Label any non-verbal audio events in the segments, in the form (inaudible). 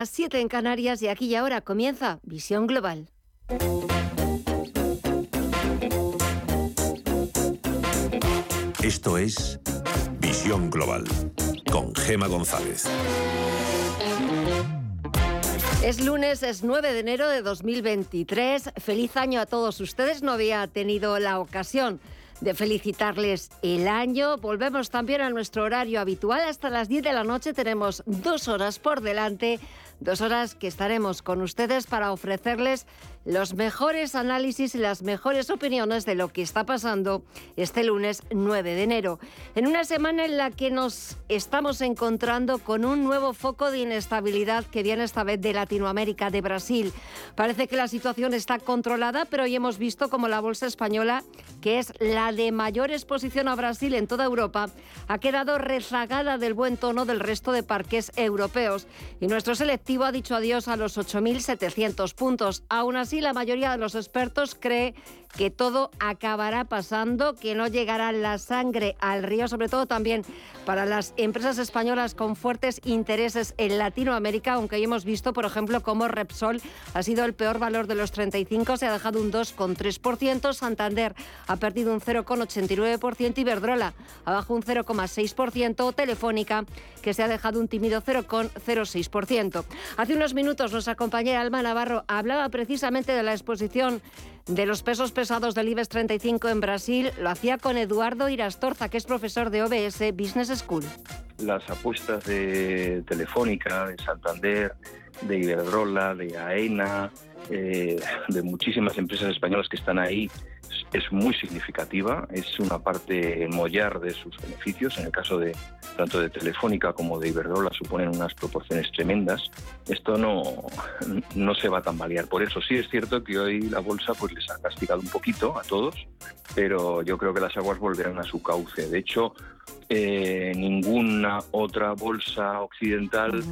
Las 7 en Canarias y aquí y ahora comienza Visión Global. Esto es Visión Global con Gema González. Es lunes, es 9 de enero de 2023. Feliz año a todos ustedes. No había tenido la ocasión de felicitarles el año. Volvemos también a nuestro horario habitual. Hasta las 10 de la noche tenemos dos horas por delante Dos horas que estaremos con ustedes para ofrecerles los mejores análisis y las mejores opiniones de lo que está pasando este lunes 9 de enero. En una semana en la que nos estamos encontrando con un nuevo foco de inestabilidad que viene esta vez de Latinoamérica, de Brasil. Parece que la situación está controlada, pero hoy hemos visto como la bolsa española, que es la de mayor exposición a Brasil en toda Europa, ha quedado rezagada del buen tono del resto de parques europeos. Y nuestro ha dicho adiós a los 8.700 puntos. Aún así, la mayoría de los expertos cree que todo acabará pasando, que no llegará la sangre al río, sobre todo también para las empresas españolas con fuertes intereses en Latinoamérica, aunque hoy hemos visto, por ejemplo, cómo Repsol ha sido el peor valor de los 35, se ha dejado un 2,3%, Santander ha perdido un 0,89%, Iberdrola abajo un 0,6%, Telefónica, que se ha dejado un tímido 0,06%. Hace unos minutos nuestra compañera Alma Navarro hablaba precisamente de la exposición de los pesos pesados del IBEX 35 en Brasil. Lo hacía con Eduardo Irastorza, que es profesor de OBS Business School. Las apuestas de Telefónica, de Santander, de Iberdrola, de AENA, eh, de muchísimas empresas españolas que están ahí es muy significativa, es una parte mollar de sus beneficios. En el caso de tanto de Telefónica como de Iberdrola suponen unas proporciones tremendas. Esto no, no se va a tambalear. Por eso sí es cierto que hoy la bolsa pues les ha castigado un poquito a todos, pero yo creo que las aguas volverán a su cauce. De hecho, eh, ninguna otra bolsa occidental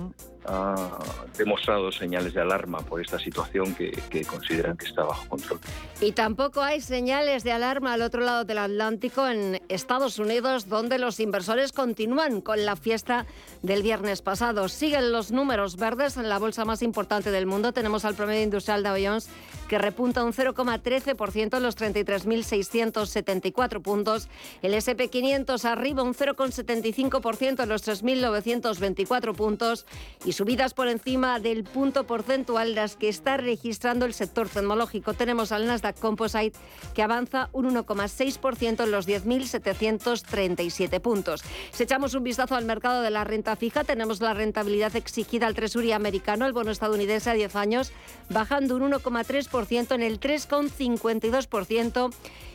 ha demostrado señales de alarma por esta situación que, consideran que está bajo control. Y tampoco hay señales de alarma al otro lado del Atlántico, en Estados Unidos, donde los inversores continúan con la fiesta del viernes pasado. Siguen los números verdes en la bolsa más importante del mundo. Tenemos al promedio industrial de Jones que repunta un 0,13% en los 33.674 puntos. El SP500 arriba un 0,75% en los 3.924 puntos y subidas por encima del punto porcentual las que está registrando el sector tecnológico. Tenemos al Nasdaq Composite que avanza un 1,6% en los 10.737 puntos. Si echamos un vistazo al mercado de la renta fija, tenemos la rentabilidad exigida al Tresury americano, el bono estadounidense a 10 años, bajando un 1,3% en el 3,52%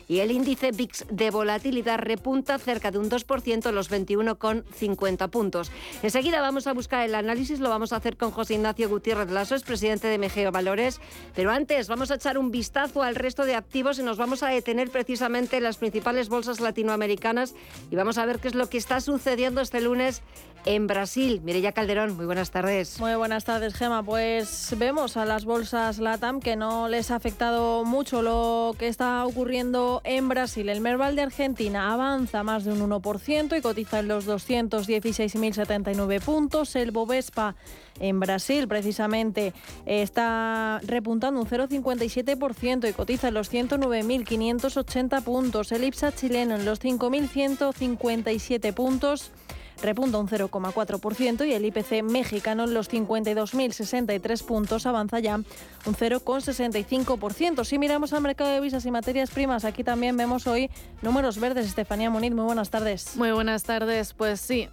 y el índice VIX de volatilidad repunta cerca de un 2% en los 21,50 puntos. Enseguida vamos a buscar el análisis, lo vamos a hacer con José Ignacio Gutiérrez Lasso, es presidente de Megeo Valores, pero antes vamos a echar un vistazo al resto de activos y nos vamos a detener precisamente en las principales bolsas latinoamericanas y vamos a ver qué es lo que está sucediendo este lunes en Brasil. Mireya Calderón, muy buenas tardes. Muy buenas tardes, Gema. Pues vemos a las bolsas LATAM que no les ha afectado mucho lo que está ocurriendo en Brasil. El Merval de Argentina avanza más de un 1% y cotiza en los 216.079 puntos. El Bovespa en Brasil precisamente está repuntando un 0,57% y cotiza en los 109.580 puntos. El IPSA chileno en los 5.157 puntos repunta un 0,4% y el IPC mexicano en los 52.063 puntos avanza ya un 0,65%. Si miramos al mercado de visas y materias primas, aquí también vemos hoy números verdes. Estefanía Muniz, muy buenas tardes. Muy buenas tardes. Pues sí,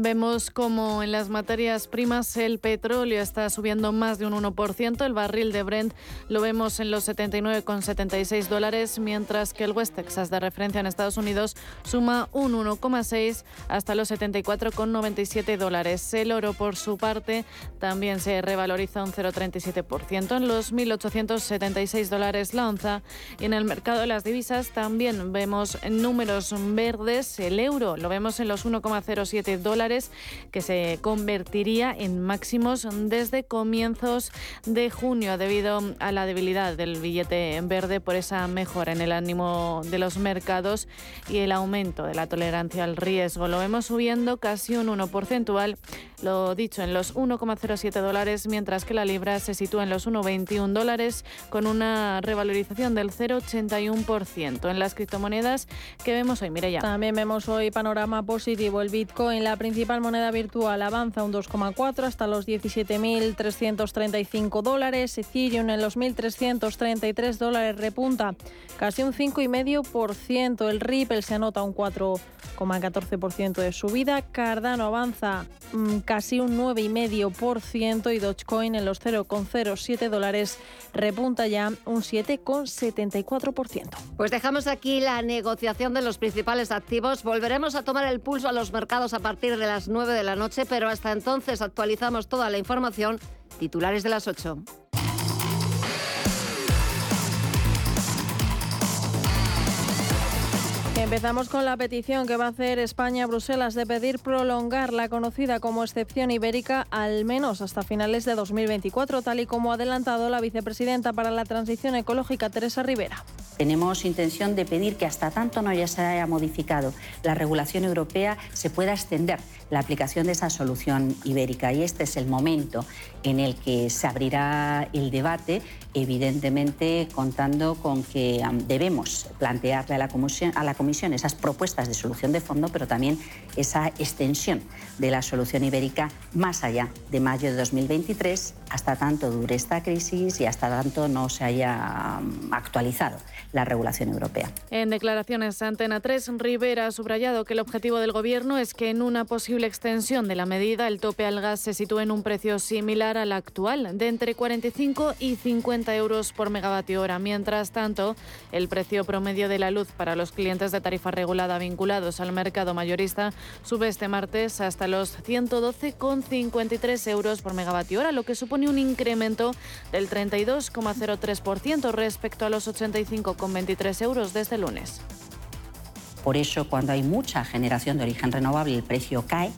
Vemos como en las materias primas el petróleo está subiendo más de un 1%, el barril de Brent lo vemos en los 79,76 dólares, mientras que el West Texas de referencia en Estados Unidos suma un 1,6 hasta los 74,97 dólares. El oro, por su parte, también se revaloriza un 0,37% en los 1.876 dólares la onza. Y en el mercado de las divisas también vemos números verdes. El euro lo vemos en los 1,07 dólares que se convertiría en máximos desde comienzos de junio debido a la debilidad del billete verde por esa mejora en el ánimo de los mercados y el aumento de la tolerancia al riesgo. Lo vemos subiendo subiendo casi un 1 porcentual, lo dicho en los 1,07 dólares, mientras que la libra se sitúa en los 1,21 dólares con una revalorización del 0,81%. En las criptomonedas que vemos hoy, mire ya. También vemos hoy panorama positivo. El Bitcoin, la principal moneda virtual, avanza un 2,4 hasta los 17.335 dólares. Ethereum en los 1.333 dólares repunta casi un 5,5%. El Ripple se anota un 4,14% de subida. Cardano avanza mm, casi un 9,5% y Dogecoin en los 0,07 dólares repunta ya un 7,74%. Pues dejamos aquí la negociación de los principales activos. Volveremos a tomar el pulso a los mercados a partir de las 9 de la noche, pero hasta entonces actualizamos toda la información. Titulares de las 8. Empezamos con la petición que va a hacer España a Bruselas de pedir prolongar la conocida como excepción ibérica al menos hasta finales de 2024, tal y como ha adelantado la vicepresidenta para la transición ecológica, Teresa Rivera. Tenemos intención de pedir que hasta tanto no ya se haya modificado la regulación europea se pueda extender la aplicación de esa solución ibérica y este es el momento en el que se abrirá el debate, evidentemente contando con que debemos plantearle a la, comisión, a la Comisión esas propuestas de solución de fondo, pero también esa extensión de la solución ibérica más allá de mayo de 2023, hasta tanto dure esta crisis y hasta tanto no se haya actualizado la regulación europea. En declaraciones a Antena 3, Rivera ha subrayado que el objetivo del Gobierno es que en una posible extensión de la medida el tope al gas se sitúe en un precio similar al actual, de entre 45 y 50 euros por megavatio hora. Mientras tanto, el precio promedio de la luz para los clientes de tarifa regulada vinculados al mercado mayorista sube este martes hasta los 112,53 euros por megavatio hora, lo que supone un incremento del 32,03% respecto a los 85,23 euros desde lunes. Por eso, cuando hay mucha generación de origen renovable, el precio cae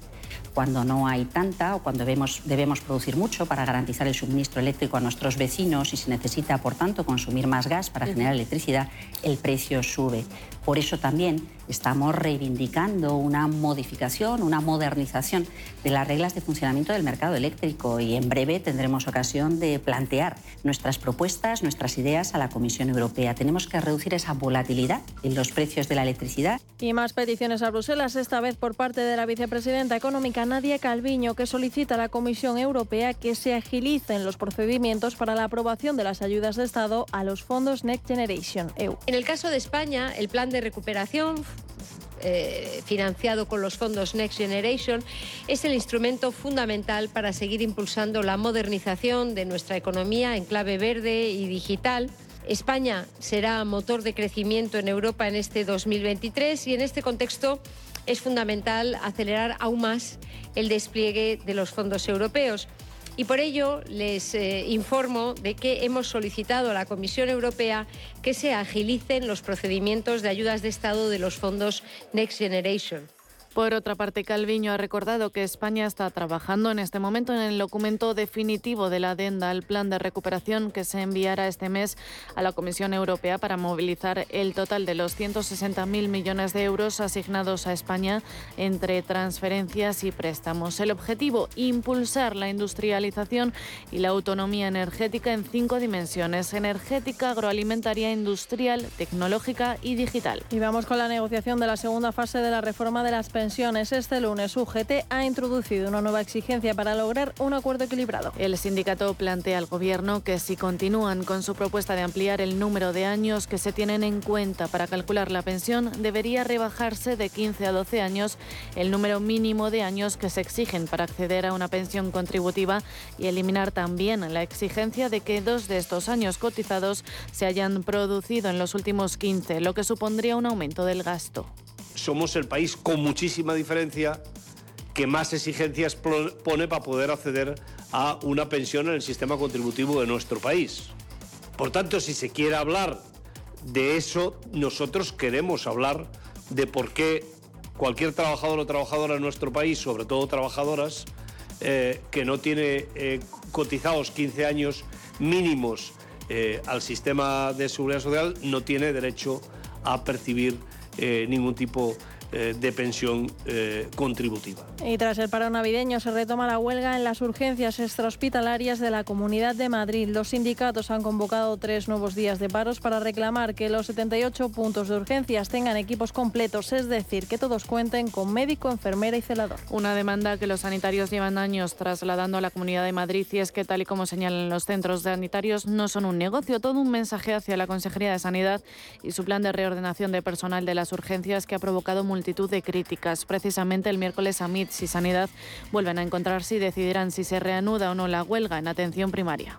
cuando no hay tanta o cuando debemos, debemos producir mucho para garantizar el suministro eléctrico a nuestros vecinos y se necesita, por tanto, consumir más gas para generar electricidad, el precio sube. Por eso también estamos reivindicando una modificación, una modernización de las reglas de funcionamiento del mercado eléctrico y en breve tendremos ocasión de plantear nuestras propuestas, nuestras ideas a la Comisión Europea. Tenemos que reducir esa volatilidad en los precios de la electricidad. Y más peticiones a Bruselas, esta vez por parte de la vicepresidenta económica Nadia Calviño, que solicita a la Comisión Europea que se agilicen los procedimientos para la aprobación de las ayudas de Estado a los fondos Next Generation EU. En el caso de España, el plan de recuperación eh, financiado con los fondos Next Generation, es el instrumento fundamental para seguir impulsando la modernización de nuestra economía en clave verde y digital. España será motor de crecimiento en Europa en este 2023 y en este contexto es fundamental acelerar aún más el despliegue de los fondos europeos. Y por ello les eh, informo de que hemos solicitado a la Comisión Europea que se agilicen los procedimientos de ayudas de Estado de los fondos Next Generation. Por otra parte, Calviño ha recordado que España está trabajando en este momento en el documento definitivo de la adenda al plan de recuperación que se enviará este mes a la Comisión Europea para movilizar el total de los 160.000 millones de euros asignados a España entre transferencias y préstamos. El objetivo, impulsar la industrialización y la autonomía energética en cinco dimensiones, energética, agroalimentaria, industrial, tecnológica y digital. Y vamos con la negociación de la segunda fase de la reforma de las pensiones. Este lunes UGT ha introducido una nueva exigencia para lograr un acuerdo equilibrado. El sindicato plantea al Gobierno que si continúan con su propuesta de ampliar el número de años que se tienen en cuenta para calcular la pensión, debería rebajarse de 15 a 12 años el número mínimo de años que se exigen para acceder a una pensión contributiva y eliminar también la exigencia de que dos de estos años cotizados se hayan producido en los últimos 15, lo que supondría un aumento del gasto somos el país con muchísima diferencia que más exigencias pone para poder acceder a una pensión en el sistema contributivo de nuestro país. Por tanto, si se quiere hablar de eso, nosotros queremos hablar de por qué cualquier trabajador o trabajadora en nuestro país, sobre todo trabajadoras, eh, que no tiene eh, cotizados 15 años mínimos eh, al sistema de seguridad social, no tiene derecho a percibir eh, ningún tipo eh, de pensión eh, contributiva. Y tras el paro navideño se retoma la huelga en las urgencias extrahospitalarias de la Comunidad de Madrid. Los sindicatos han convocado tres nuevos días de paros para reclamar que los 78 puntos de urgencias tengan equipos completos, es decir, que todos cuenten con médico, enfermera y celador. Una demanda que los sanitarios llevan años trasladando a la Comunidad de Madrid y es que, tal y como señalan los centros sanitarios, no son un negocio, todo un mensaje hacia la Consejería de Sanidad y su plan de reordenación de personal de las urgencias que ha provocado multitud de críticas. Precisamente el miércoles AMITS y Sanidad vuelven a encontrarse y decidirán si se reanuda o no la huelga en atención primaria.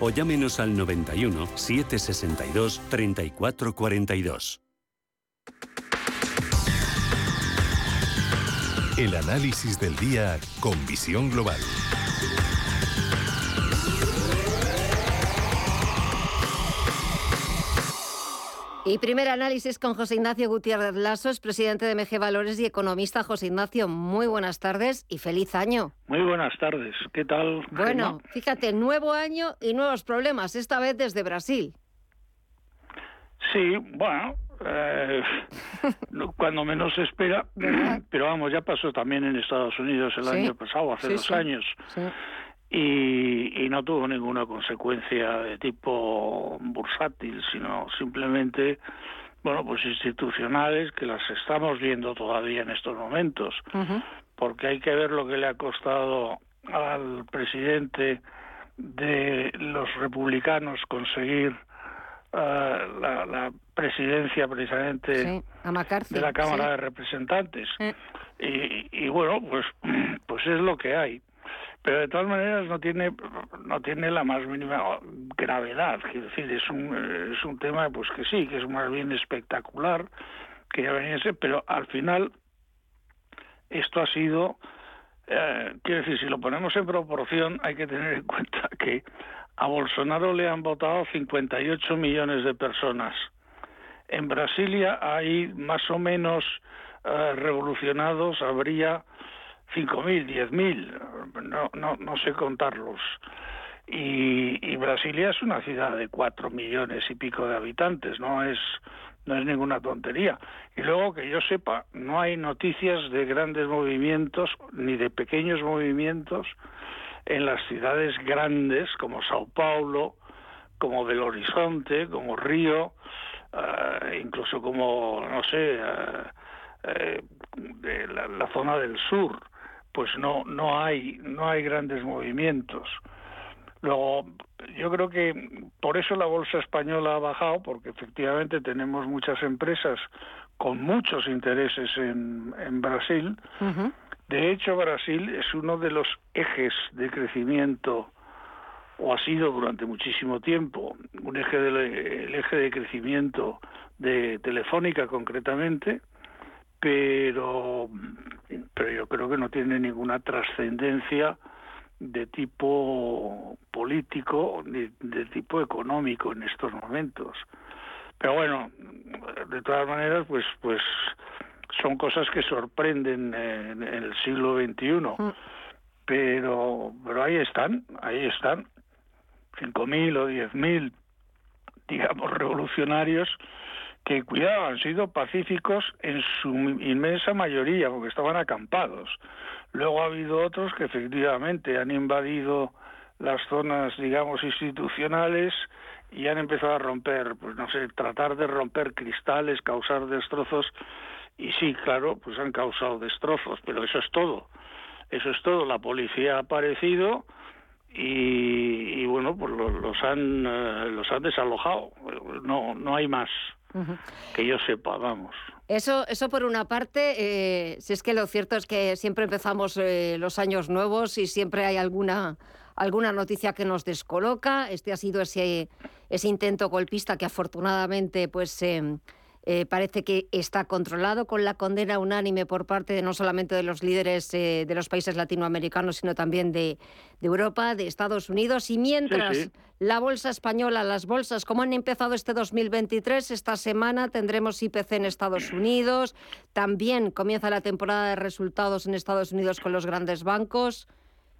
o llámenos al 91 762 3442. El análisis del día con visión global. Y primer análisis con José Ignacio Gutiérrez Lasso, es presidente de MG Valores y economista. José Ignacio, muy buenas tardes y feliz año. Muy buenas tardes, ¿qué tal? Bueno, fíjate, nuevo año y nuevos problemas, esta vez desde Brasil. Sí, bueno, eh, (laughs) cuando menos se espera, pero vamos, ya pasó también en Estados Unidos el año pasado, hace dos años. Y, y, no tuvo ninguna consecuencia de tipo bursátil, sino simplemente, bueno, pues institucionales que las estamos viendo todavía en estos momentos, porque hay que ver lo que le ha costado al presidente de los republicanos conseguir uh, la, la, presidencia precisamente sí, de la Cámara sí. de Representantes. Eh. Y, y bueno, pues, pues es lo que hay pero de todas maneras no tiene no tiene la más mínima gravedad. Quiero decir es un es un tema pues que sí que es más bien espectacular que ya venía pero al final esto ha sido eh, quiero decir si lo ponemos en proporción hay que tener en cuenta que a Bolsonaro le han votado 58 millones de personas. En Brasilia hay más o menos eh, revolucionados habría 5.000, 10.000, no, no, no sé contarlos. Y, y, Brasilia es una ciudad de 4 millones y pico de habitantes, no es, no es ninguna tontería. Y luego que yo sepa, no hay noticias de grandes movimientos ni de pequeños movimientos en las ciudades grandes como Sao Paulo, como Belo Horizonte, como Río, uh, incluso como, no sé, uh, uh, de la zona del sur pues no no hay no hay grandes movimientos luego yo creo que por eso la bolsa española ha bajado porque efectivamente tenemos muchas empresas con muchos intereses en, en Brasil uh -huh. de hecho Brasil es uno de los ejes de crecimiento o ha sido durante muchísimo tiempo un eje de, el eje de crecimiento de Telefónica concretamente pero pero yo creo que no tiene ninguna trascendencia de tipo político ni de tipo económico en estos momentos. Pero bueno, de todas maneras, pues pues son cosas que sorprenden en, el siglo XXI. Mm. Pero pero ahí están, ahí están. 5.000 o 10.000, digamos, revolucionarios que cuidado, han sido pacíficos en su inmensa mayoría, porque estaban acampados. Luego ha habido otros que efectivamente han invadido las zonas, digamos, institucionales y han empezado a romper, pues no sé, tratar de romper cristales, causar destrozos, y sí, claro, pues han causado destrozos, pero eso es todo. Eso es todo. La policía ha aparecido y, y bueno, pues los, los han uh, los han desalojado. No, no hay más. Uh -huh. que yo sepa, vamos. Eso, eso por una parte, eh, si es que lo cierto es que siempre empezamos eh, los años nuevos y siempre hay alguna alguna noticia que nos descoloca. Este ha sido ese, ese intento golpista que afortunadamente pues em, eh, parece que está controlado con la condena unánime por parte de no solamente de los líderes eh, de los países latinoamericanos, sino también de, Europa, de Estados Unidos. Y mientras la bolsa española, las bolsas, ¿cómo han empezado este 2023? Esta semana tendremos IPC en Estados Unidos. También comienza la temporada de resultados en Estados Unidos con los grandes bancos.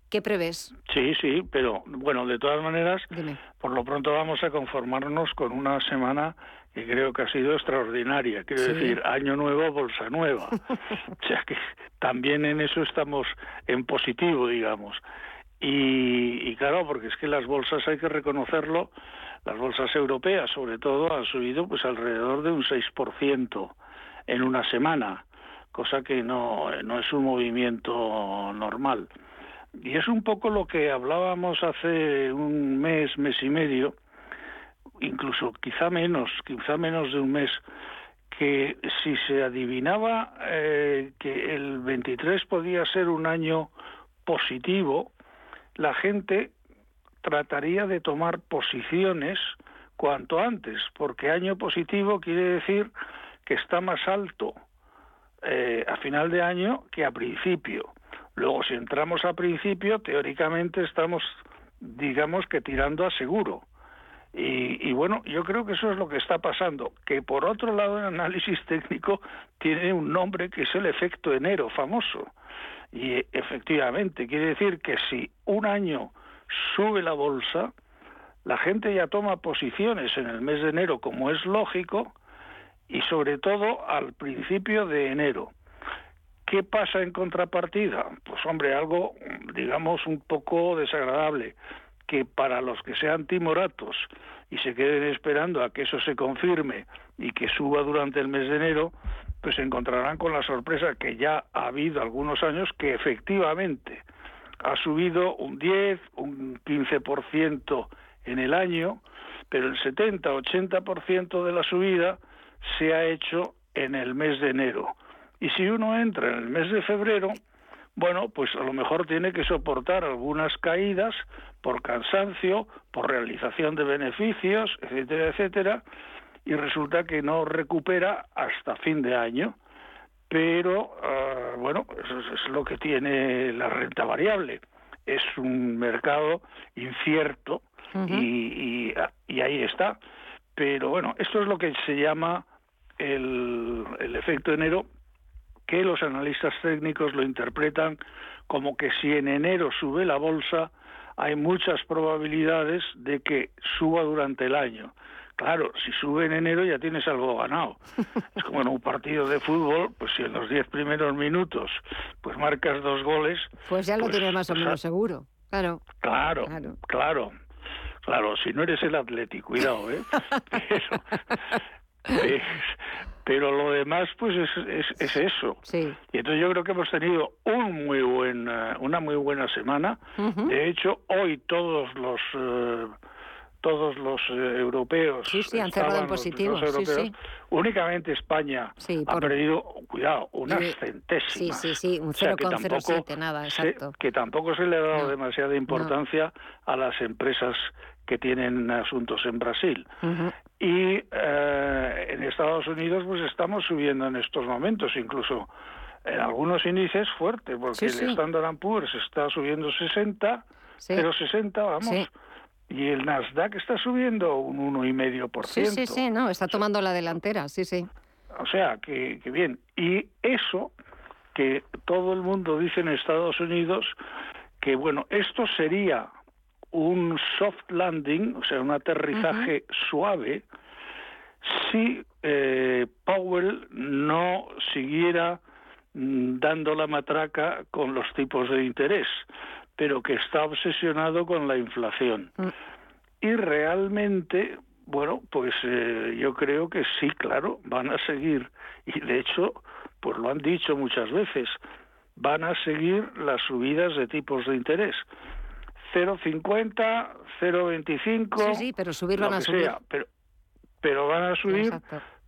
¿Qué prevés? Sí, sí, pero bueno, de todas maneras, por lo pronto vamos a conformarnos con una semana que creo que ha sido extraordinaria. Quiero decir, año nuevo, bolsa nueva. (laughs) o sea que también en eso estamos en positivo, digamos. Y, y, claro, porque es que las bolsas hay que reconocerlo, las bolsas europeas sobre todo han subido pues alrededor de un 6% en una semana, cosa que no, no es un movimiento normal. Y es un poco lo que hablábamos hace un mes, mes y medio, incluso quizá menos, quizá menos de un mes, que si se adivinaba eh, que el 23 podía ser un año positivo, la gente trataría de tomar posiciones cuanto antes, porque año positivo quiere decir que está más alto eh, a final de año que a principio. Luego, si entramos a principio, teóricamente estamos, digamos que tirando a seguro. Y, bueno, yo creo que eso es lo que está pasando, que por otro lado el análisis (laughs) técnico tiene un nombre que es el efecto enero famoso. Y efectivamente, quiere decir que si un año sube la bolsa, la gente ya toma posiciones en el mes de enero, como es lógico, y sobre todo al principio de enero. ¿Qué pasa en contrapartida? Pues hombre, algo, digamos, un poco desagradable que para los que sean timoratos y se queden esperando a que eso se confirme y que suba durante el mes de enero, pues se encontrarán con la sorpresa que ya ha habido algunos años que efectivamente ha subido un 10, un 15% en el año, pero el 70-80% de la subida se ha hecho en el mes de enero. Y si uno entra en el mes de febrero, bueno, pues a lo mejor tiene que soportar algunas caídas por cansancio, por realización de beneficios, etcétera, etcétera, y resulta que no recupera hasta fin de año. Pero, ah, bueno, eso es lo que tiene la renta variable. Es un mercado incierto y, y, ahí está. Pero bueno, esto es lo que se llama el, el efecto enero que los analistas técnicos lo interpretan como que si en enero sube la bolsa, hay muchas probabilidades de que suba durante el año. Claro, si sube en enero ya tienes algo ganado. (laughs) Es como en un partido de fútbol, pues si en los diez primeros minutos pues marcas dos goles... Pues ya lo pues, tienes más o menos seguro, claro. Claro, claro, claro. si no eres el Atlético, cuidado, ¿eh? (laughs) pero lo demás pues es, es, eso. Sí. Y entonces yo creo que hemos tenido un muy buena, una muy buena semana. De hecho, hoy todos los eh, todos los eh, europeos sí, sí, han cerrado en positivo. Únicamente España ha perdido, cuidado, una centésima. Sí, sí, sí, un 0,07, nada, exacto. que tampoco se le ha dado demasiada importancia a las empresas que tienen asuntos en Brasil. Y eh, en Estados Unidos pues estamos subiendo en estos momentos, incluso en algunos índices fuertes, porque el Standard Poor's está subiendo 60, 0,60, vamos. Y el Nasdaq está subiendo un 1,5%. Sí, sí, sí, no, está tomando la delantera, sí, sí. O sea, que, que bien. Y eso que todo el mundo dice en Estados Unidos, que bueno, esto sería un soft landing, o sea, un aterrizaje suave, si eh, Powell no siguiera mm, dando la matraca con los tipos de interés, pero que está obsesionado con la inflación. Mm. Y realmente, bueno, pues eh, yo creo que sí, claro, van a seguir, y de hecho, pues lo han dicho muchas veces, van a seguir las subidas de tipos de interés. 0,50, 0,25. Sí, sí, pero subir van a subir. pero, pero van a subir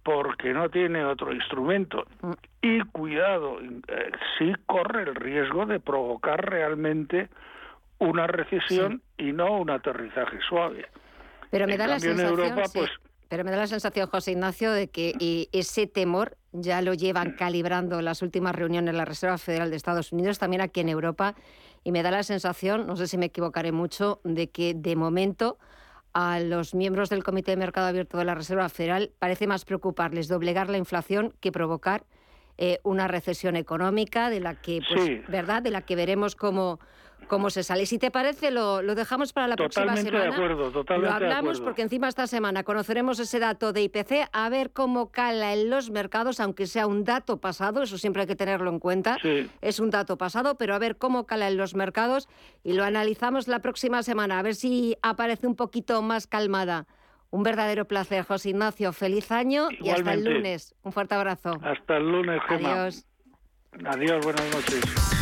porque no tiene otro instrumento. Mm. Y cuidado, eh, sí corre el riesgo de provocar realmente una recesión y no un aterrizaje suave. Pero me En da la en sensación, Europa, sí, pues- pero me da la sensación, José Ignacio, de que y ese temor ya lo llevan calibrando las últimas reuniones de la Reserva Federal de Estados Unidos, también aquí en Europa, y me da la sensación, no sé si me equivocaré mucho, de que de momento a los miembros del Comité de Mercado Abierto de la Reserva Federal parece más preocuparles doblegar la inflación que provocar eh, una recesión económica de la que, pues, Sí. ¿verdad? De la que veremos cómo, cómo se sale. Si te parece, lo, lo dejamos para la Totalmente próxima de semana. acuerdo, totalmente Lo de hablamos acuerdo. porque encima esta semana conoceremos ese dato de IPC, a ver cómo cala en los mercados, aunque sea un dato pasado, eso siempre hay que tenerlo en cuenta. Sí. Es un dato pasado, pero a ver cómo cala en los mercados y lo analizamos la próxima semana, a ver si aparece un poquito más calmada. Un verdadero placer, José Ignacio. Feliz año y hasta el Igualmente. lunes. Un fuerte abrazo. Hasta el lunes, Gemma. Adiós. Adiós, buenas noches.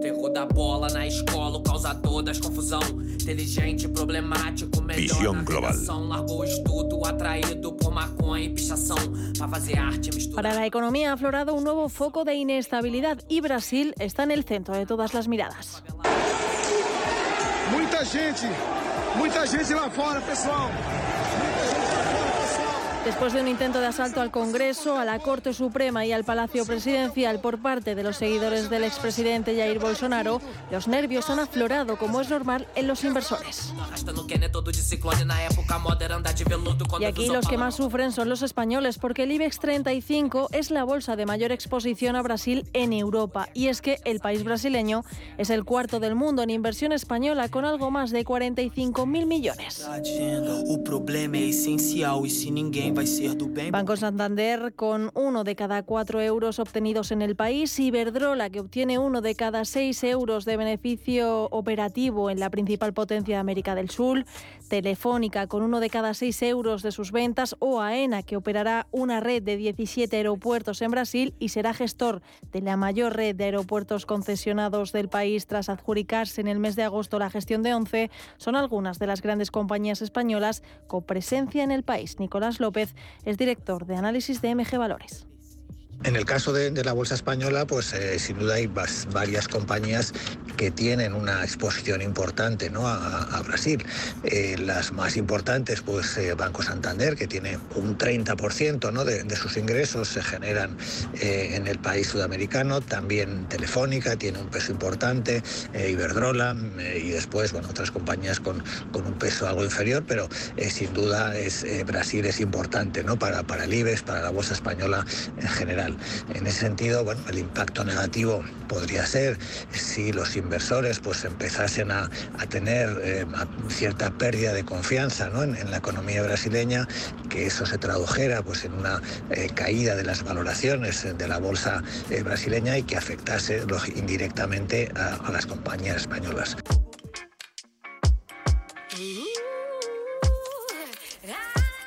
Terror da bola na escola, o causador das confusão. Inteligente, problemático, melhor na global. Largou estudo, atraído por maconha e pichação. Pra fazer arte, mistura. Para la economía ha aflorado un nuevo foco de inestabilidad y Brasil está en el centro de todas las miradas. Muita gente, muita gente lá fora, pessoal. Después de un intento de asalto al Congreso, a la Corte Suprema y al Palacio Presidencial por parte de los seguidores del expresidente Jair Bolsonaro, los nervios han aflorado como es normal en los inversores. Y aquí los que más sufren son los españoles, porque el IBEX 35 es la bolsa de mayor exposición a Brasil en Europa. Y es que el país brasileño es el cuarto del mundo en inversión española, con algo más de 45.000 millones. O problema é essencial e se ninguém Banco Santander con uno de cada cuatro euros obtenidos en el país, Iberdrola que obtiene uno de cada seis euros de beneficio operativo en la principal potencia de América del Sur, Telefónica con uno de cada seis euros de sus ventas. O AENA que operará una red de 17 aeropuertos en Brasil y será gestor de la mayor red de aeropuertos concesionados del país. Tras adjudicarse en el mes de agosto la gestión de 11, son algunas de las grandes compañías españolas con presencia en el país. Nicolás López es director de análisis de MG Valores. En el caso de, la bolsa española, pues eh, sin duda hay varias compañías que tienen una exposición importante a, Brasil. Eh, las más importantes, pues eh, Banco Santander, que tiene un 30% ¿no? de, sus ingresos se generan en el país sudamericano. También Telefónica tiene un peso importante, Iberdrola y después bueno, otras compañías con, un peso algo inferior, pero sin duda es, Brasil es importante para, para el IBEX, para la bolsa española en general. En ese sentido, bueno, el impacto negativo podría ser si los inversores pues empezasen a, tener eh, cierta pérdida de confianza en, la economía brasileña, que eso se tradujera pues en una eh, caída de las valoraciones eh, de la bolsa brasileña y que afectase indirectamente a, a las compañías españolas.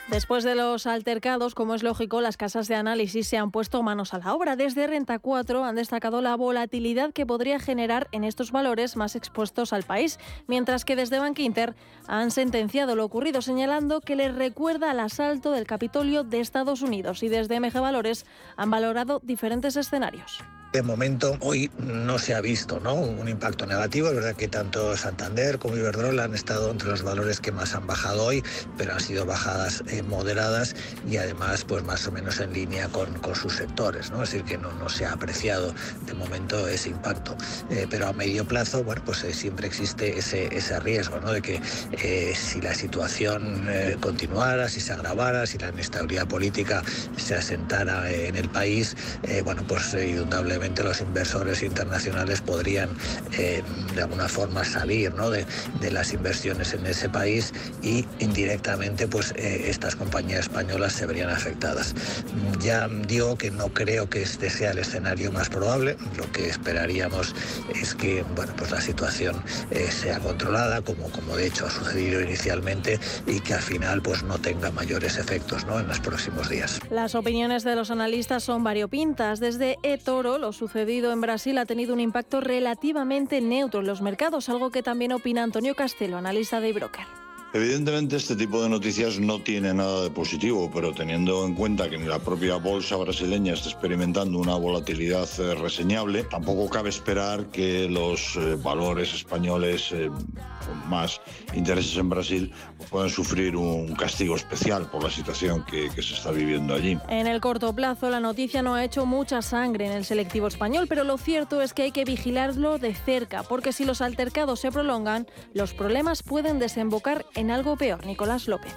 Después de los altercados, como es lógico, las casas de análisis se han puesto manos a la obra. Desde Renta 4 han destacado la volatilidad que podría generar en estos valores más expuestos al país, mientras que desde Bank Inter han sentenciado lo ocurrido, señalando que les recuerda al asalto del Capitolio de Estados Unidos y desde MG Valores han valorado diferentes escenarios. De momento, hoy no se ha visto un impacto negativo. Es verdad que tanto Santander como Iberdrola han estado entre los valores que más han bajado hoy, pero han sido bajadas eh, moderadas y además pues más o menos en línea con, sus sectores. ¿no? Es decir, que no, se ha apreciado de momento ese impacto. Eh, pero a medio plazo, bueno, pues eh, siempre existe ese, riesgo de que si la situación continuara, si se agravara, si la inestabilidad política se asentara en el país, bueno, pues indudablemente los inversores internacionales podrían eh, de alguna forma salir ¿no? de, de, las inversiones en ese país y indirectamente pues eh, estas compañías españolas se verían afectadas. Ya digo que no creo que este sea el escenario más probable, lo que esperaríamos es que bueno, pues la situación eh, sea controlada como, como de hecho ha sucedido inicialmente y que al final pues no tenga mayores efectos ¿no? en los próximos días. Las opiniones de los analistas son variopintas. Desde eToro, lo sucedido en Brasil ha tenido un impacto relativamente neutro en los mercados, algo que también opina Antonio Castelo, analista de Broker. Evidentemente este tipo de noticias no tiene nada de positivo, pero teniendo en cuenta que la propia bolsa brasileña está experimentando una volatilidad eh, reseñable, tampoco cabe esperar que los eh, valores españoles eh, con más intereses en Brasil puedan sufrir un castigo especial por la situación que, se está viviendo allí. En el corto plazo la noticia no ha hecho mucha sangre en el selectivo español, pero lo cierto es que hay que vigilarlo de cerca, porque si los altercados se prolongan, los problemas pueden desembocar algo peor. Nicolás López.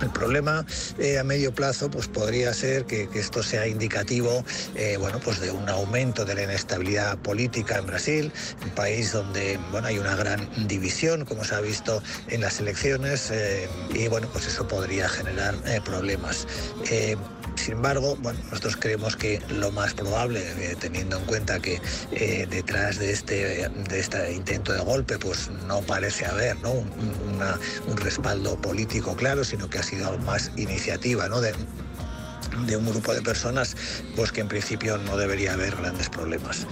El problema eh, a medio plazo pues podría ser que, esto sea indicativo eh, bueno, pues de un aumento de la inestabilidad política en Brasil, un país donde bueno, hay una gran división, como se ha visto en las elecciones, eh, y bueno, pues eso podría generar problemas. Sin embargo, bueno, nosotros creemos que lo más probable, teniendo en cuenta que detrás de este, de este intento de golpe, pues no parece haber ¿no? Un respaldo político claro, sino que ha sido más iniciativa ¿no? de, un grupo de personas, pues que en principio no debería haber grandes problemas.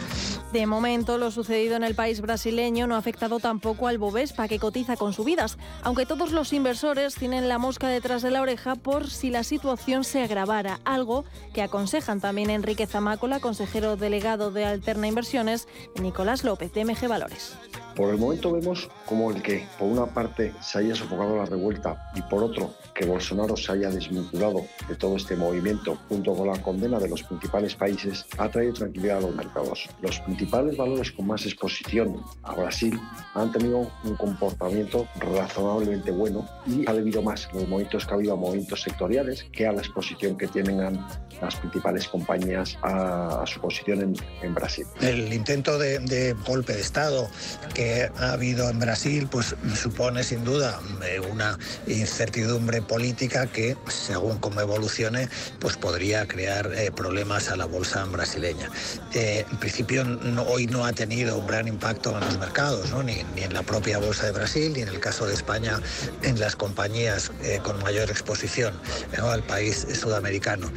De momento, lo sucedido en el país brasileño no ha afectado tampoco al Bovespa, que cotiza con subidas, aunque todos los inversores tienen la mosca detrás de la oreja por si la situación se agravara, algo que aconsejan también Enrique Zamácola, consejero delegado de Alterna Inversiones, y Nicolás López, de MG Valores. Por el momento vemos como el que, por una parte, se haya sofocado la revuelta y por otro, que Bolsonaro se haya desvinculado de todo este movimiento junto con la condena de los principales países, ha traído tranquilidad a los mercados. Los principales valores con más exposición a Brasil han tenido un comportamiento razonablemente bueno y ha debido más a los movimientos que ha habido a movimientos sectoriales que a la exposición que tienen las principales compañías a, su posición en, en, Brasil. El intento de, de golpe de Estado que ha habido en Brasil, pues supone sin duda eh, una incertidumbre política que, según cómo evolucione, pues podría crear eh, problemas a la bolsa brasileña. Eh, en principio, no, hoy no ha tenido un gran impacto en los mercados, ¿no? ni, ni, en la propia bolsa de Brasil, ni en el caso de España, en las compañías eh, con mayor exposición ¿no? al país sudamericano.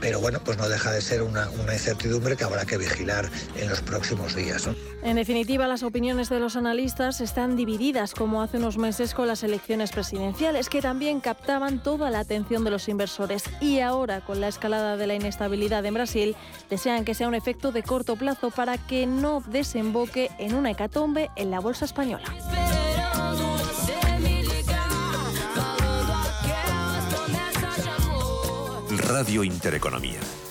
pero bueno, pues no deja de ser una, una, incertidumbre que habrá que vigilar en los próximos días. En definitiva, las opiniones de los analistas están divididas, como hace unos meses con las elecciones presidenciales, que también captaban toda la atención de los inversores. Y ahora, con la escalada de la inestabilidad en Brasil, desean que sea un efecto de corto plazo para que no desemboque en una hecatombe en la bolsa española. Radio Intereconomía.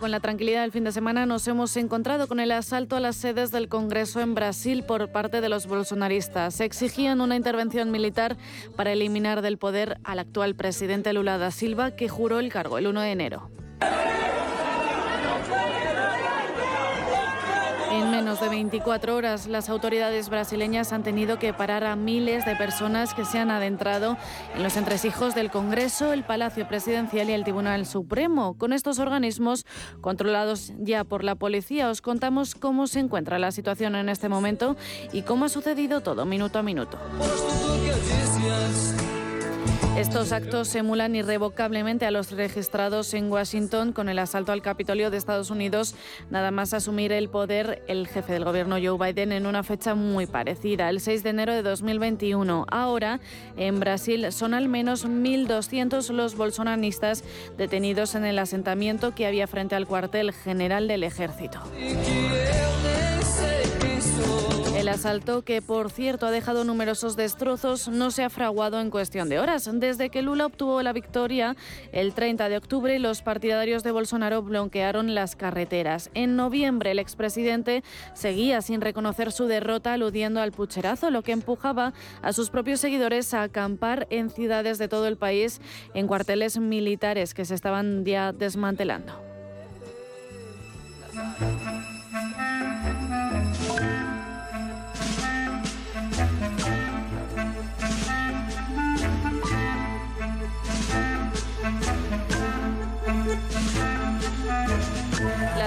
Con la tranquilidad del fin de semana, nos hemos encontrado con el asalto a las sedes del Congreso en Brasil por parte de los bolsonaristas. Exigían una intervención militar para eliminar del poder al actual presidente Lula da Silva, que juró el cargo el 1 de enero. Menos de 24 horas, las autoridades brasileñas han tenido que parar a miles de personas que se han adentrado en los entresijos del Congreso, el Palacio Presidencial y el Tribunal Supremo. Con estos organismos controlados ya por la policía, os contamos cómo se encuentra la situación en este momento y cómo ha sucedido todo minuto a minuto. Estos actos emulan irrevocablemente a los registrados en Washington con el asalto al Capitolio de Estados Unidos, nada más asumir el poder el jefe del gobierno Joe Biden en una fecha muy parecida, el 6 de enero de 2021. Ahora, en Brasil, son al menos 1.200 los bolsonaristas detenidos en el asentamiento que había frente al cuartel general del ejército. Asalto, que por cierto ha dejado numerosos destrozos, no se ha fraguado en cuestión de horas. Desde que Lula obtuvo la victoria el 30 de octubre, los partidarios de Bolsonaro bloquearon las carreteras. En noviembre, el expresidente seguía sin reconocer su derrota, aludiendo al pucherazo, lo que empujaba a sus propios seguidores a acampar en ciudades de todo el país en cuarteles militares que se estaban ya desmantelando.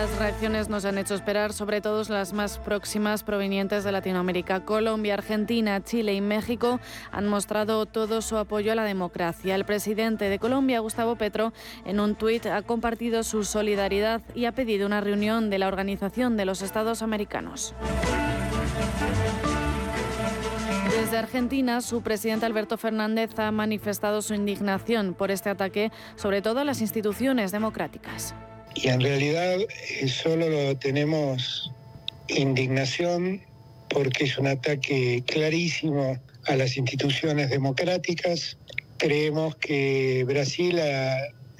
Las reacciones nos han hecho esperar, sobre todo las más próximas provenientes de Latinoamérica. Colombia, Argentina, Chile y México han mostrado todo su apoyo a la democracia. El presidente de Colombia, Gustavo Petro, en un tuit ha compartido su solidaridad y ha pedido una reunión de la Organización de los Estados Americanos. Desde Argentina, su presidente Alberto Fernández ha manifestado su indignación por este ataque, sobre todo a las instituciones democráticas. Y en realidad eh, solo lo tenemos indignación porque es un ataque clarísimo a las instituciones democráticas. Creemos que Brasil ha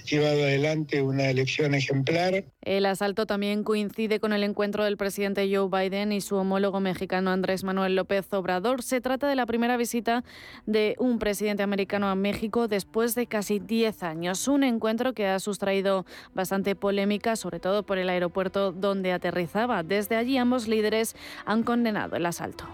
llevado adelante una elección ejemplar. El asalto también coincide con el encuentro del presidente Joe Biden y su homólogo mexicano Andrés Manuel López Obrador. Se trata de la primera visita de un presidente americano a México después de casi 10 años. Un encuentro que ha sustraído bastante polémica, sobre todo por el aeropuerto donde aterrizaba. Desde allí ambos líderes han condenado el asalto.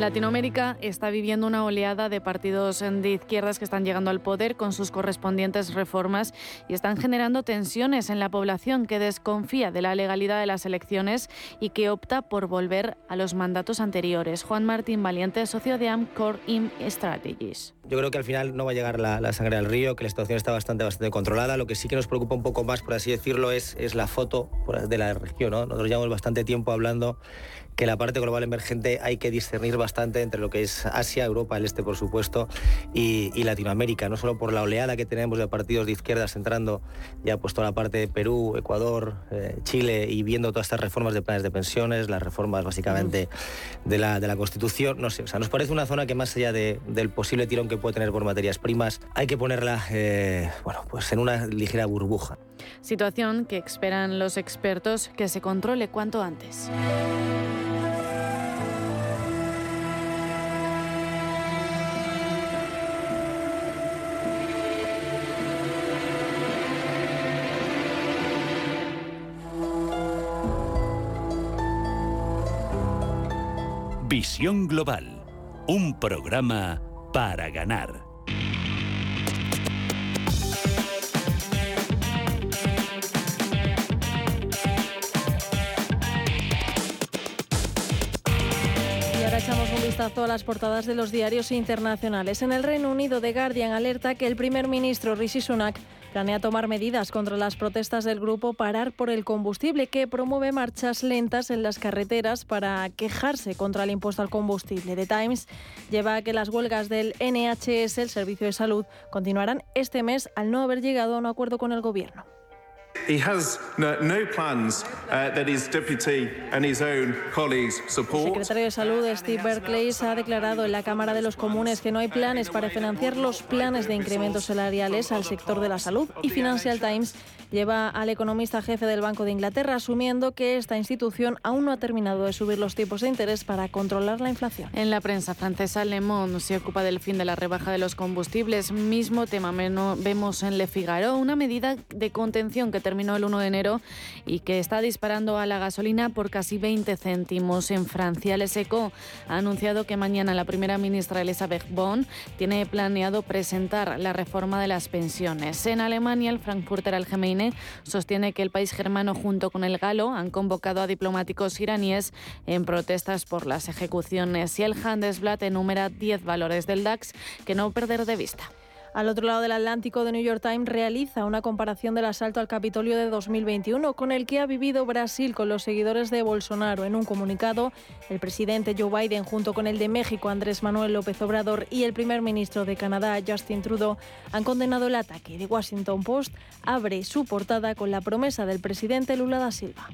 Latinoamérica está viviendo una oleada de partidos de izquierdas que están llegando al poder con sus correspondientes reformas y están generando tensiones en la población que desconfía de la legalidad de las elecciones y que opta por volver a los mandatos anteriores. Juan Martín Valiente, socio de Amcor Im Strategies. Yo creo que al final no va a llegar la, la, sangre al río, que la situación está bastante, bastante controlada. Lo que sí que nos preocupa un poco más, por así decirlo, es, es la foto de la región. ¿no? Nosotros llevamos bastante tiempo hablando que la parte global emergente hay que discernir bastante entre lo que es Asia, Europa, el este por supuesto, y, Latinoamérica, no solo por la oleada que tenemos de partidos de izquierdas entrando ya pues toda la parte de Perú, Ecuador, eh, Chile y viendo todas estas reformas de planes de pensiones, las reformas básicamente de la, de la Constitución, no sé, o sea, nos parece una zona que más allá de, del posible tirón que puede tener por materias primas, hay que ponerla eh, bueno, pues en una ligera burbuja. Situación que esperan los expertos que se controle cuanto antes. Visión Global, un programa para ganar. Echamos un vistazo a las portadas de los diarios internacionales. En el Reino Unido, The Guardian alerta que el primer ministro Rishi Sunak planea tomar medidas contra las protestas del grupo Parar por el Combustible, que promueve marchas lentas en las carreteras para quejarse contra el impuesto al combustible. The Times lleva a que las huelgas del NHS, el Servicio de Salud, continuarán este mes al no haber llegado a un acuerdo con el Gobierno. He has no, no plans uh, that his deputy and his own colleagues El support. secretario de Salud, Steve Berkeley, ha declarado en la Cámara de los Comunes que no hay planes para financiar los planes de incrementos salariales al sector de la salud y Financial Times lleva al economista jefe del Banco de Inglaterra asumiendo que esta institución aún no ha terminado de subir los tipos de interés para controlar la inflación. En la prensa francesa, Le Monde se ocupa del fin de la rebaja de los combustibles. Mismo tema meno- vemos en Le Figaro, una medida de contención que terminó el 1 de enero y que está disparando a la gasolina por casi 20 céntimos. En Francia, el SECO ha anunciado que mañana la primera ministra Elisabeth Bonn tiene planeado presentar la reforma de las pensiones. En Alemania, el Frankfurter Allgemeine sostiene que el país germano junto con el Galo han convocado a diplomáticos iraníes en protestas por las ejecuciones y el Handelsblatt enumera 10 valores del DAX que no perder de vista. Al otro lado del Atlántico, The New York Times realiza una comparación del asalto al Capitolio de 2021 con el que ha vivido Brasil con los seguidores de Bolsonaro. En un comunicado, el presidente Joe Biden, junto con el de México, Andrés Manuel López Obrador, y el primer ministro de Canadá, Justin Trudeau, han condenado el ataque. The Washington Post abre su portada con la promesa del presidente Lula da Silva.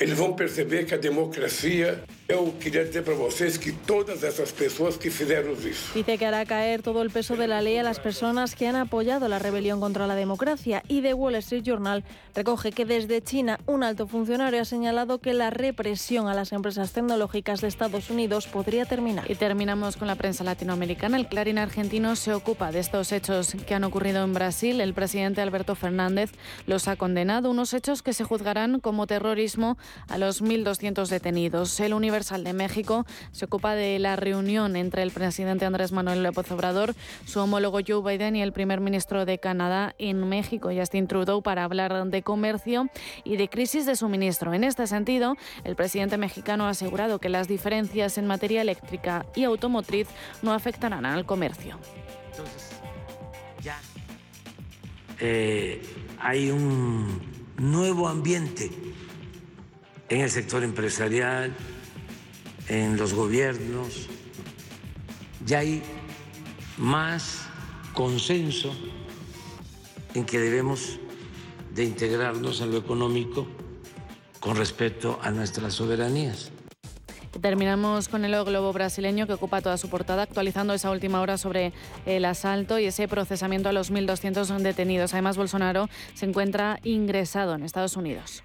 Eles vão perceber que a democracia. Eu queria dizer para vocês que todas essas pessoas que fizeram isso. Dice que hará caer todo el peso de la ley a las personas que han apoyado la rebelión contra la democracia. Y The Wall Street Journal recoge que desde China un alto funcionario ha señalado que la represión a las empresas tecnológicas de Estados Unidos podría terminar. Y terminamos con la prensa latinoamericana. El Clarín argentino se ocupa de estos hechos que han ocurrido en Brasil. El presidente Alberto Fernández los ha condenado, unos hechos que se juzgarán como terrorismo a los 1.200 detenidos. El Universal de México se ocupa de la reunión entre el presidente Andrés Manuel López Obrador, su homólogo Joe Biden y el primer ministro de Canadá en México, Justin Trudeau, para hablar de comercio y de crisis de suministro. En este sentido, el presidente mexicano ha asegurado que las diferencias en materia eléctrica y automotriz no afectarán al comercio. Entonces, ya eh, hay un nuevo ambiente en el sector empresarial, en los gobiernos. Ya hay más consenso en que debemos de integrarnos en lo económico con respecto a nuestras soberanías. Terminamos con el globo brasileño que ocupa toda su portada, actualizando esa última hora sobre el asalto y ese procesamiento a los 1.200 detenidos. Además, Bolsonaro se encuentra ingresado en Estados Unidos.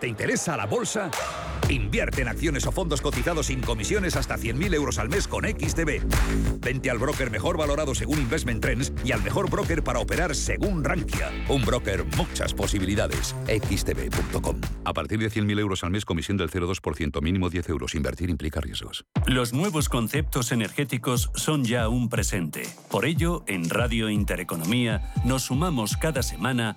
¿Te interesa la bolsa? Invierte en acciones o fondos cotizados sin comisiones hasta 100.000 euros al mes con XTB. Vente al broker mejor valorado según Investment Trends y al mejor broker para operar según Rankia. Un broker, muchas posibilidades. XTB.com. A partir de 100.000 euros al mes, comisión del 0,2%, mínimo 10 euros. Invertir implica riesgos. Los nuevos conceptos energéticos son ya un presente. Por ello, en Radio Intereconomía nos sumamos cada semana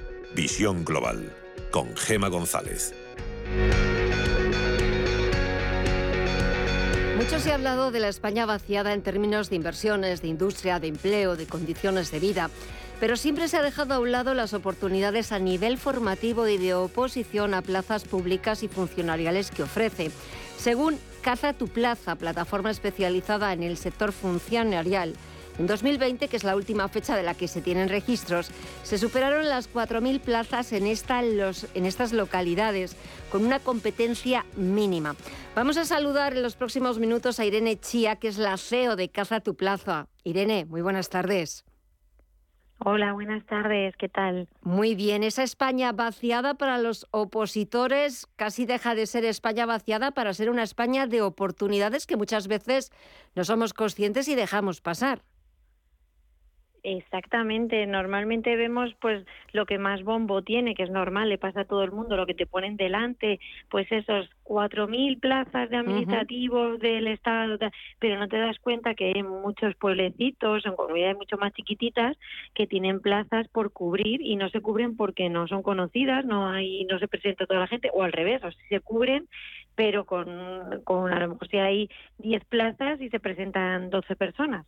Visión Global con Gema González. Mucho se ha hablado de la España vaciada en términos de inversiones, de industria, de empleo, de condiciones de vida, pero siempre se ha dejado a un lado las oportunidades a nivel formativo y de oposición a plazas públicas y funcionariales que ofrece. Según Caza tu Plaza, plataforma especializada en el sector funcionarial, en 2020, que es la última fecha de la que se tienen registros, se superaron las 4.000 plazas en, esta, los, en estas localidades, con una competencia mínima. Vamos a saludar en los próximos minutos a Irene Chía, que es la CEO de Caza Tu Plaza. Irene, muy buenas tardes. Hola, buenas tardes, ¿qué tal? Muy bien, esa España vaciada para los opositores casi deja de ser España vaciada para ser una España de oportunidades que muchas veces no somos conscientes y dejamos pasar. Exactamente, normalmente vemos pues lo que más bombo tiene, que es normal, le pasa a todo el mundo, lo que te ponen delante, pues esos 4.000 plazas de administrativos del Estado, pero no te das cuenta que hay muchos pueblecitos, en comunidades mucho más chiquititas, que tienen plazas por cubrir y no se cubren porque no son conocidas, no hay, no se presenta toda la gente, o al revés, o si se cubren, pero con, con a lo mejor si hay 10 plazas y se presentan 12 personas.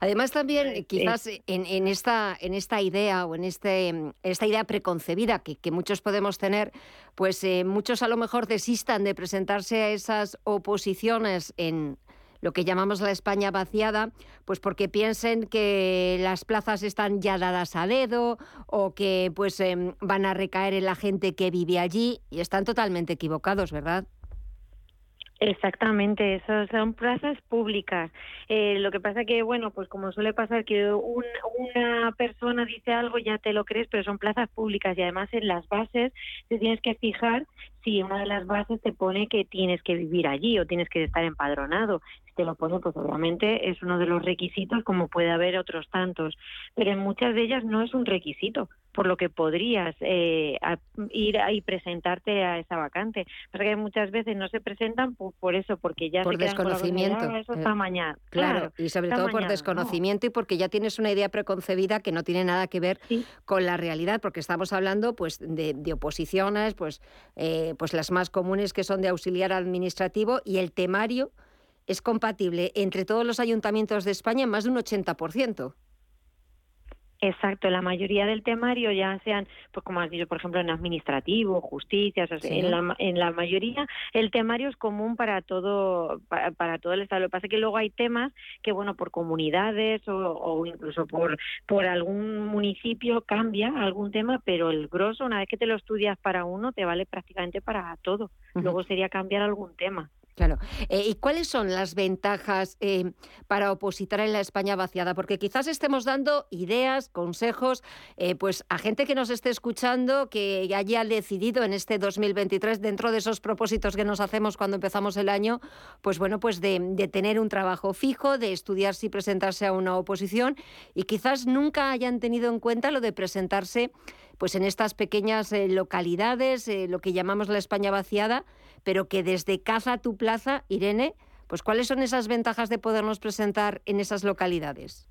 Además también quizás en, en, esta, en esta idea o en este, esta idea preconcebida que, que muchos podemos tener, pues eh, muchos a lo mejor desistan de presentarse a esas oposiciones en lo que llamamos la España vaciada, pues porque piensen que las plazas están ya dadas a dedo o que pues em, van a recaer en la gente que vive allí y están totalmente equivocados, ¿verdad? Exactamente, eso son plazas públicas. Eh, lo que pasa que, bueno, pues como suele pasar que una persona dice algo, ya te lo crees, pero son plazas públicas y además en las bases te tienes que fijar si una de las bases te pone que tienes que vivir allí o tienes que estar empadronado. Te lo pone, pues obviamente es uno de los requisitos, como puede haber otros tantos, pero en muchas de ellas no es un requisito, por lo que podrías eh, ir y presentarte a esa vacante. Porque muchas veces no se presentan por, eso, porque ya por se desconocimiento. eso está eh, mañana. Claro, y sobre todo por desconocimiento y porque ya tienes una idea preconcebida que no tiene nada que ver con la realidad, porque estamos hablando pues de, oposiciones, pues, eh, pues las más comunes que son de auxiliar administrativo y el temario es compatible entre todos los ayuntamientos de España en más de un 80%. Exacto, la mayoría del temario, ya sean, pues como has dicho, por ejemplo, en administrativo, justicia, en, la, en la mayoría el temario es común para todo para, todo el Estado. Lo que pasa es que luego hay temas que, bueno, por comunidades o, incluso por, por algún municipio cambia algún tema, pero el grosso, una vez que te lo estudias para uno, te vale prácticamente para todo. Luego sería cambiar algún tema. Claro. Eh, ¿Y cuáles son las ventajas eh, para opositar en la España vaciada? Porque quizás estemos dando ideas, consejos, eh, pues a gente que nos esté escuchando, que haya decidido en este 2023, dentro de esos propósitos que nos hacemos cuando empezamos el año, pues bueno, pues de, de tener un trabajo fijo, de estudiarse y presentarse a una oposición, y quizás nunca hayan tenido en cuenta lo de presentarse pues en estas pequeñas localidades, lo que llamamos la España vaciada, pero que desde casa a tu plaza, Irene, pues ¿cuáles son esas ventajas de podernos presentar en esas localidades?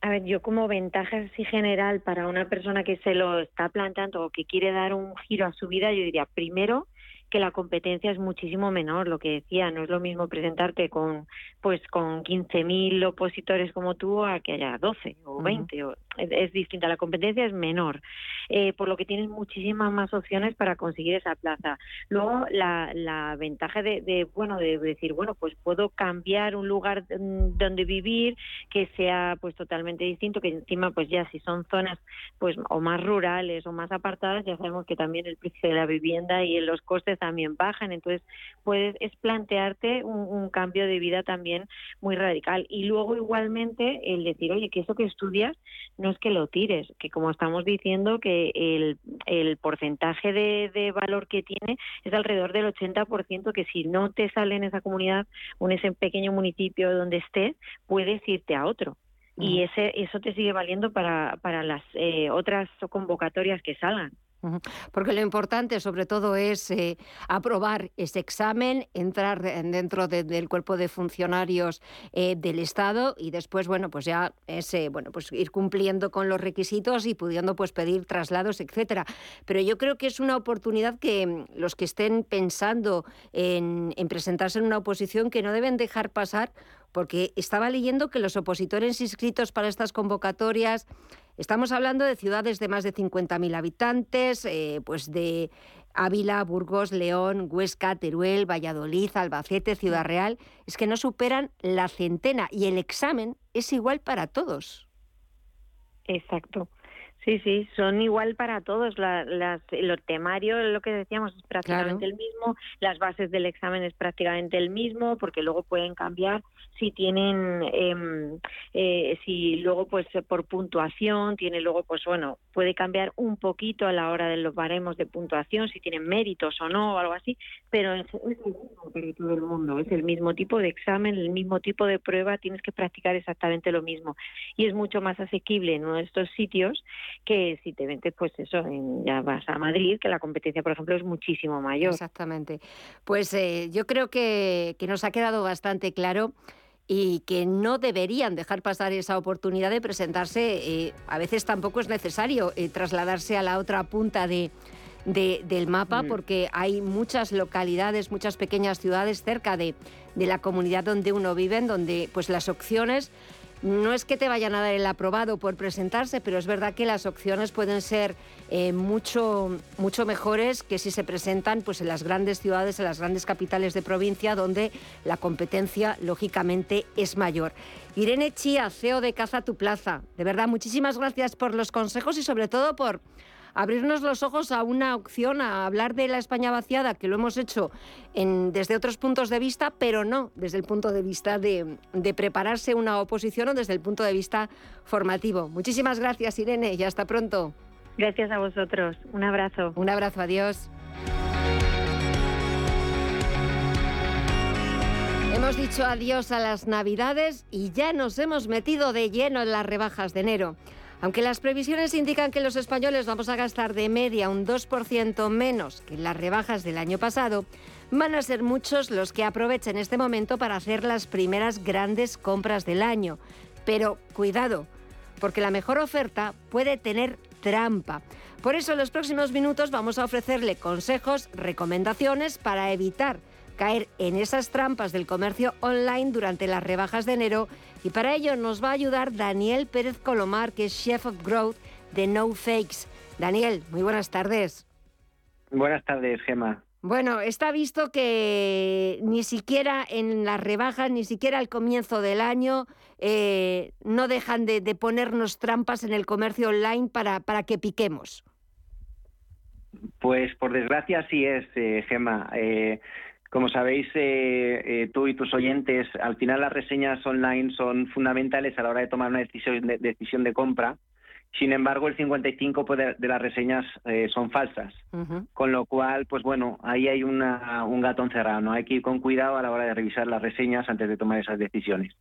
A ver, yo como ventaja así general para una persona que se lo está planteando o que quiere dar un giro a su vida, yo diría, primero, que la competencia es muchísimo menor, lo que decía, no es lo mismo presentarte con pues con 15.000 opositores como tú a que haya 12 o 20, es, distinta, la competencia es menor, eh, por lo que tienes muchísimas más opciones para conseguir esa plaza. Luego la, la ventaja de, bueno de decir, bueno, pues puedo cambiar un lugar donde vivir que sea pues totalmente distinto, que encima pues ya si son zonas pues o más rurales o más apartadas, ya sabemos que también el precio de la vivienda y los costes también bajan, entonces puedes es plantearte un, cambio de vida también muy radical y luego igualmente el decir, oye, que eso que estudias no es que lo tires, que como estamos diciendo que el, el porcentaje de, de valor que tiene es alrededor del 80%, que si no te sale en esa comunidad o en ese pequeño municipio donde estés, puedes irte a otro y ese eso te sigue valiendo para, para las eh, otras convocatorias que salgan. Porque lo importante, sobre todo, es eh, aprobar ese examen, entrar dentro del cuerpo de funcionarios eh, del Estado y después, bueno, pues ya ese, bueno, pues ir cumpliendo con los requisitos y pudiendo pues pedir traslados, etcétera. Pero yo creo que es una oportunidad que mm, los que estén pensando en, en presentarse en una oposición que no deben dejar pasar, porque estaba leyendo que los opositores inscritos para estas convocatorias Estamos hablando de ciudades de más de 50.000 habitantes, eh, pues de Ávila, Burgos, León, Huesca, Teruel, Valladolid, Albacete, Ciudad Real. Es que no superan la centena y el examen es igual para todos. Exacto. Sí, sí, son igual para todos. La, las, el temario, lo que decíamos, es prácticamente el mismo. Las bases del examen es prácticamente el mismo, porque luego pueden cambiar si tienen, em, eh, si luego pues por puntuación tiene luego pues bueno puede cambiar un poquito a la hora de los baremos de puntuación si tienen méritos o no o algo así, pero es el mismo para todo el mundo, es el mismo tipo de examen, el mismo tipo de prueba, tienes que practicar exactamente lo mismo y es mucho más asequible en uno de estos sitios que si te metes pues eso, en, ya vas a Madrid, que la competencia por ejemplo es muchísimo mayor. Exactamente. Pues eh, yo creo que nos ha quedado bastante claro y que no deberían dejar pasar esa oportunidad de presentarse. Eh, a veces tampoco es necesario eh, trasladarse a la otra punta de, del mapa porque hay muchas localidades, muchas pequeñas ciudades cerca de, de la comunidad donde uno vive, donde pues las opciones no es que te vayan a dar el aprobado por presentarse, pero es verdad que las opciones pueden ser eh, mucho, mucho mejores que si se presentan pues, en las grandes ciudades, en las grandes capitales de provincia, donde la competencia, lógicamente, es mayor. Irene Chía, CEO de Caza Tu Plaza, de verdad, muchísimas gracias por los consejos y sobre todo por abrirnos los ojos a una opción, a hablar de la España vaciada, que lo hemos hecho desde otros puntos de vista, pero no desde el punto de vista de, de prepararse una oposición o desde el punto de vista formativo. Muchísimas gracias, Irene, y hasta pronto. Gracias a vosotros. Un abrazo. Un abrazo, adiós. Hemos dicho adiós a las Navidades y ya nos hemos metido de lleno en las rebajas de enero. Aunque las previsiones indican que los españoles vamos a gastar de media un 2% menos que las rebajas del año pasado, van a ser muchos los que aprovechen este momento para hacer las primeras grandes compras del año. Pero cuidado, porque la mejor oferta puede tener trampa. Por eso en los próximos minutos vamos a ofrecerle consejos, recomendaciones para evitar caer en esas trampas del comercio online durante las rebajas de enero y para ello nos va a ayudar Daniel Pérez Colomar, que es Chef of Growth de No Fakes. Daniel, muy buenas tardes. Buenas tardes, Gema. Bueno, está visto que ni siquiera en las rebajas, ni siquiera al comienzo del año, eh, no dejan de, ponernos trampas en el comercio online para, para que piquemos. Pues por desgracia sí es, eh, Gema. Eh, como sabéis, eh, eh, tú y tus oyentes, al final las reseñas online son fundamentales a la hora de tomar una decisión de, decisión de compra sin embargo, el 55 de, las reseñas eh, son falsas, con lo cual, pues bueno, ahí hay una, un gato encerrado, ¿no? Hay que ir con cuidado a la hora de revisar las reseñas antes de tomar esas decisiones.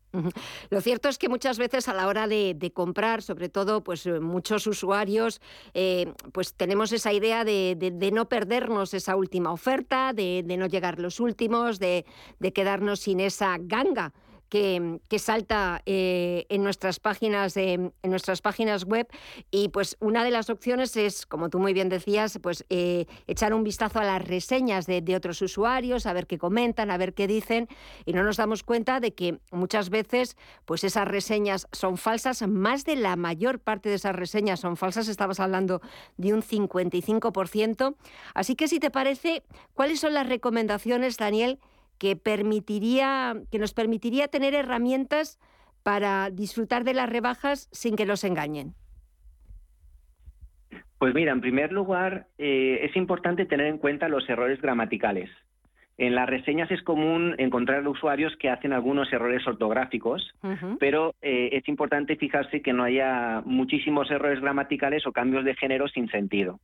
Lo cierto es que muchas veces a la hora de, comprar, sobre todo, pues eh, muchos usuarios, eh, pues tenemos esa idea de, de, no perdernos esa última oferta, de, no llegar los últimos, de quedarnos sin esa ganga que, salta eh, en, nuestras páginas, en nuestras páginas web. Y pues una de las opciones es, como tú muy bien decías, pues eh, echar un vistazo a las reseñas de, otros usuarios, a ver qué comentan, a ver qué dicen. Y no nos damos cuenta de que muchas veces pues esas reseñas son falsas. Más de la mayor parte de esas reseñas son falsas. Estabas hablando de un 55%. Así que si te parece, ¿cuáles son las recomendaciones, Daniel? Que, permitiría, que nos permitiría tener herramientas para disfrutar de las rebajas sin que nos engañen? Pues mira, en primer lugar, eh, es importante tener en cuenta los errores gramaticales. En las reseñas es común encontrar usuarios que hacen algunos errores ortográficos, pero eh, es importante fijarse que no haya muchísimos errores gramaticales o cambios de género sin sentido.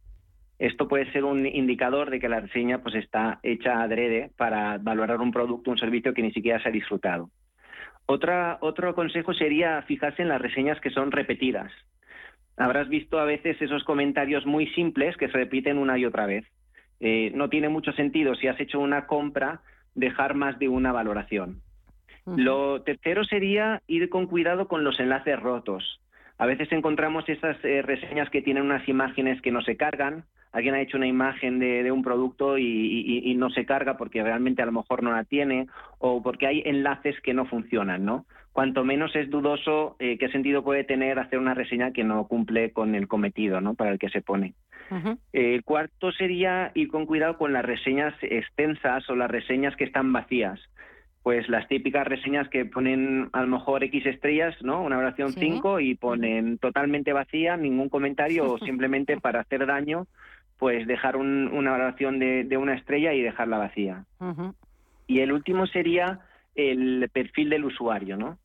Esto puede ser un indicador de que la reseña pues, está hecha adrede para valorar un producto o un servicio que ni siquiera se ha disfrutado. Otra, otro consejo sería fijarse en las reseñas que son repetidas. Habrás visto a veces esos comentarios muy simples que se repiten una y otra vez. Eh, no tiene mucho sentido si has hecho una compra dejar más de una valoración. Lo tercero sería ir con cuidado con los enlaces rotos. A veces encontramos esas eh, reseñas que tienen unas imágenes que no se cargan alguien ha hecho una imagen de, un producto y, no se carga porque realmente a lo mejor no la tiene o porque hay enlaces que no funcionan, ¿no? Cuanto menos es dudoso, eh, ¿qué sentido puede tener hacer una reseña que no cumple con el cometido, ¿no? Para el que se pone. El cuarto sería ir con cuidado con las reseñas extensas o las reseñas que están vacías pues las típicas reseñas que ponen a lo mejor X estrellas, ¿no? Una oración 5 y ponen totalmente vacía, ningún comentario o simplemente (laughs) para hacer daño pues dejar una valoración de, una estrella y dejarla vacía. Y el último sería el perfil del usuario, ¿no?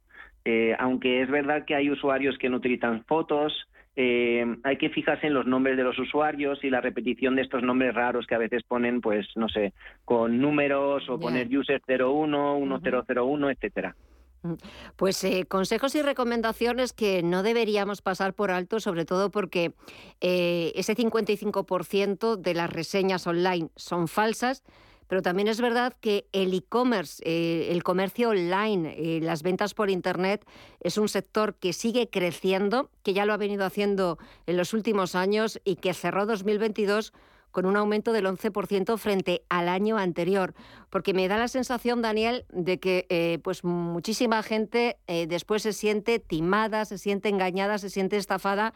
Eh, aunque es verdad que hay usuarios que no utilizan fotos, eh, hay que fijarse en los nombres de los usuarios y la repetición de estos nombres raros que a veces ponen, pues, no sé, con números o poner user 01, 1001, etcétera. Mm. Pues eh, consejos y recomendaciones que no deberíamos pasar por alto, sobre todo porque eh, ese 55% de las reseñas online son falsas, pero también es verdad que el e-commerce, eh, el comercio online, eh, las ventas por Internet, es un sector que sigue creciendo, que ya lo ha venido haciendo en los últimos años y que cerró 2022 con un aumento del 11% frente al año anterior. Porque me da la sensación, Daniel, de que eh, pues muchísima gente después se siente timada, se siente engañada, se siente estafada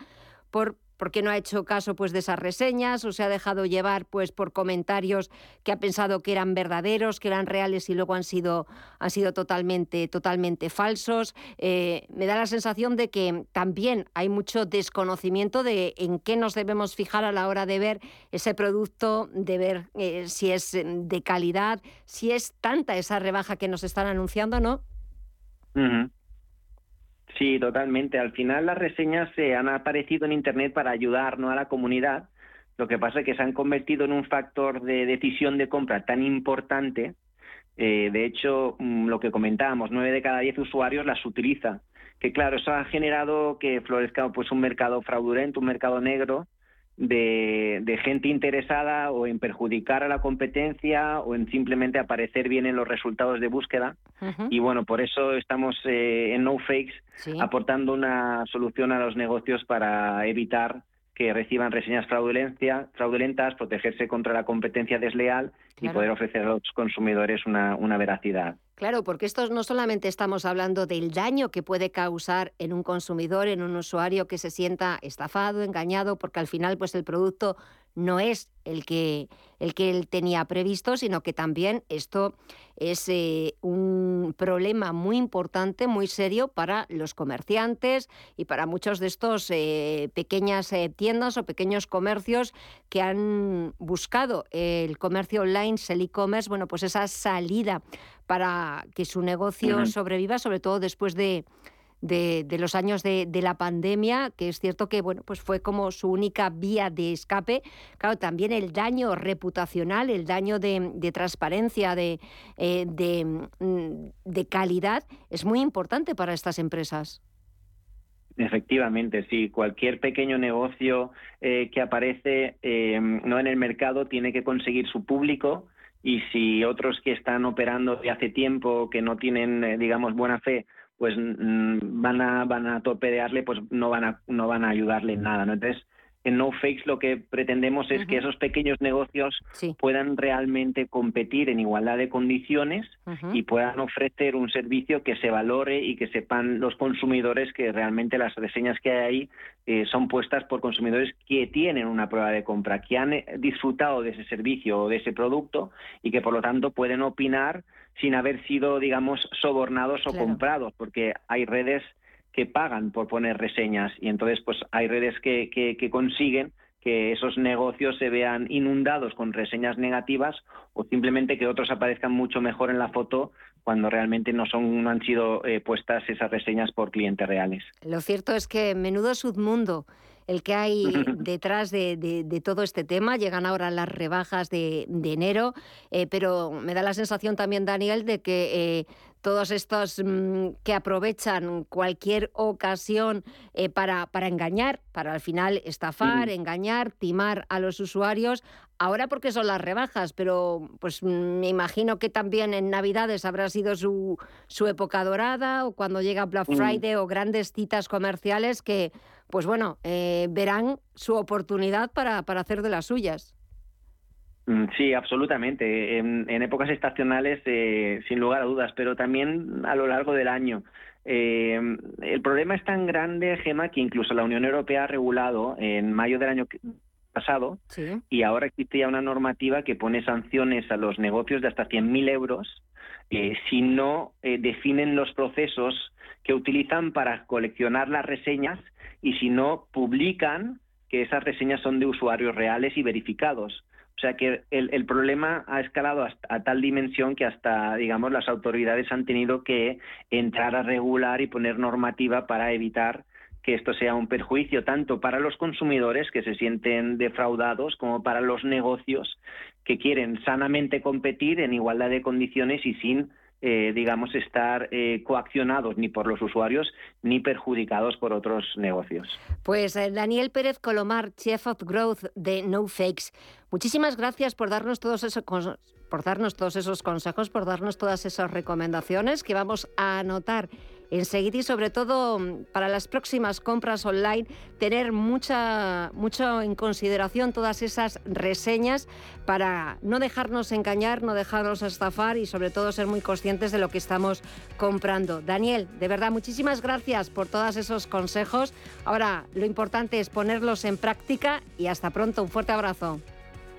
por porque no ha hecho caso pues de esas reseñas o se ha dejado llevar pues por comentarios que ha pensado que eran verdaderos, que eran reales y luego han sido, han sido totalmente, totalmente falsos. Eh, me da la sensación de que también hay mucho desconocimiento de en qué nos debemos fijar a la hora de ver ese producto, de ver eh, si es de calidad, si es tanta esa rebaja que nos están anunciando, ¿no? Sí, totalmente. Al final las reseñas se han aparecido en Internet para ayudar ¿no? a la comunidad. Lo que pasa es que se han convertido en un factor de decisión de compra tan importante. Eh, de hecho, mm, lo que comentábamos, nueve de cada diez usuarios las utiliza. Que claro, eso ha generado que florezca pues un mercado fraudulento, un mercado negro, de, gente interesada o en perjudicar a la competencia o en simplemente aparecer bien en los resultados de búsqueda. Y bueno, por eso estamos eh, en No Fakes aportando una solución a los negocios para evitar que reciban reseñas fraudulentas, protegerse contra la competencia desleal y poder ofrecer a los consumidores una, una veracidad. Claro, porque esto no solamente estamos hablando del daño que puede causar en un consumidor, en un usuario que se sienta estafado, engañado, porque al final pues el producto no es el que, el que él tenía previsto, sino que también esto es eh, un problema muy importante, muy serio para los comerciantes y para muchos de estos eh, pequeñas eh, tiendas o pequeños comercios que han buscado el comercio online, el e-commerce, bueno, pues esa salida para que su negocio sobreviva, sobre todo después de de, los años de, la pandemia, que es cierto que bueno, pues fue como su única vía de escape. Claro, también el daño reputacional, el daño de, transparencia, de, eh, mm, de, calidad, es muy importante para estas empresas. Efectivamente, sí. Cualquier pequeño negocio eh, que aparece eh, no en el mercado tiene que conseguir su público y si otros que están operando de hace tiempo, que no tienen, digamos, buena fe, pues mm, van a van a torpedearle, pues no van a no van a ayudarle en nada, ¿no? Entonces, en No Fakes lo que pretendemos es que esos pequeños negocios puedan realmente competir en igualdad de condiciones y puedan ofrecer un servicio que se valore y que sepan los consumidores que realmente las reseñas que hay ahí eh, son puestas por consumidores que tienen una prueba de compra, que han eh, disfrutado de ese servicio o de ese producto y que por lo tanto pueden opinar sin haber sido, digamos, sobornados o comprados, porque hay redes que pagan por poner reseñas y entonces pues hay redes que, que, consiguen que esos negocios se vean inundados con reseñas negativas o simplemente que otros aparezcan mucho mejor en la foto cuando realmente no son no han sido eh, puestas esas reseñas por clientes reales. Lo cierto es que menudo submundo el que hay (laughs) detrás de, todo este tema. Llegan ahora las rebajas de, enero, eh, pero me da la sensación también, Daniel, de que eh, todos estos mm, que aprovechan cualquier ocasión eh, para, para, engañar, para al final estafar, engañar, timar a los usuarios. Ahora porque son las rebajas, pero pues mm, me imagino que también en Navidades habrá sido su, su época dorada o cuando llega Black Friday o grandes citas comerciales que, pues bueno, eh, verán su oportunidad para, para hacer de las suyas. Mm, sí, absolutamente. En, épocas estacionales, eh, sin lugar a dudas, pero también a lo largo del año. Eh, el problema es tan grande, Gema, que incluso la Unión Europea ha regulado en mayo del año pasado y ahora existe ya una normativa que pone sanciones a los negocios de hasta 100.000 euros eh, si no definen los procesos que utilizan para coleccionar las reseñas y si no publican que esas reseñas son de usuarios reales y verificados. O sea que el, problema ha escalado a tal dimensión que hasta, digamos, las autoridades han tenido que entrar a regular y poner normativa para evitar que esto sea un perjuicio tanto para los consumidores que se sienten defraudados como para los negocios que quieren sanamente competir en igualdad de condiciones y sin eh, digamos, estar eh, coaccionados ni por los usuarios ni perjudicados por otros negocios. Pues eh, Daniel Pérez Colomar, Chief of Growth de No Fakes, muchísimas gracias por darnos todos esos por darnos todos esos consejos, por darnos todas esas recomendaciones que vamos a anotar enseguida y sobre todo mm, para las próximas compras online tener mucha, mucho en consideración todas esas reseñas para no dejarnos engañar, no dejarnos estafar y sobre todo ser muy conscientes de lo que estamos comprando. Daniel, de verdad, muchísimas gracias por todos esos consejos. Ahora, lo importante es ponerlos en práctica y hasta pronto. Un fuerte abrazo.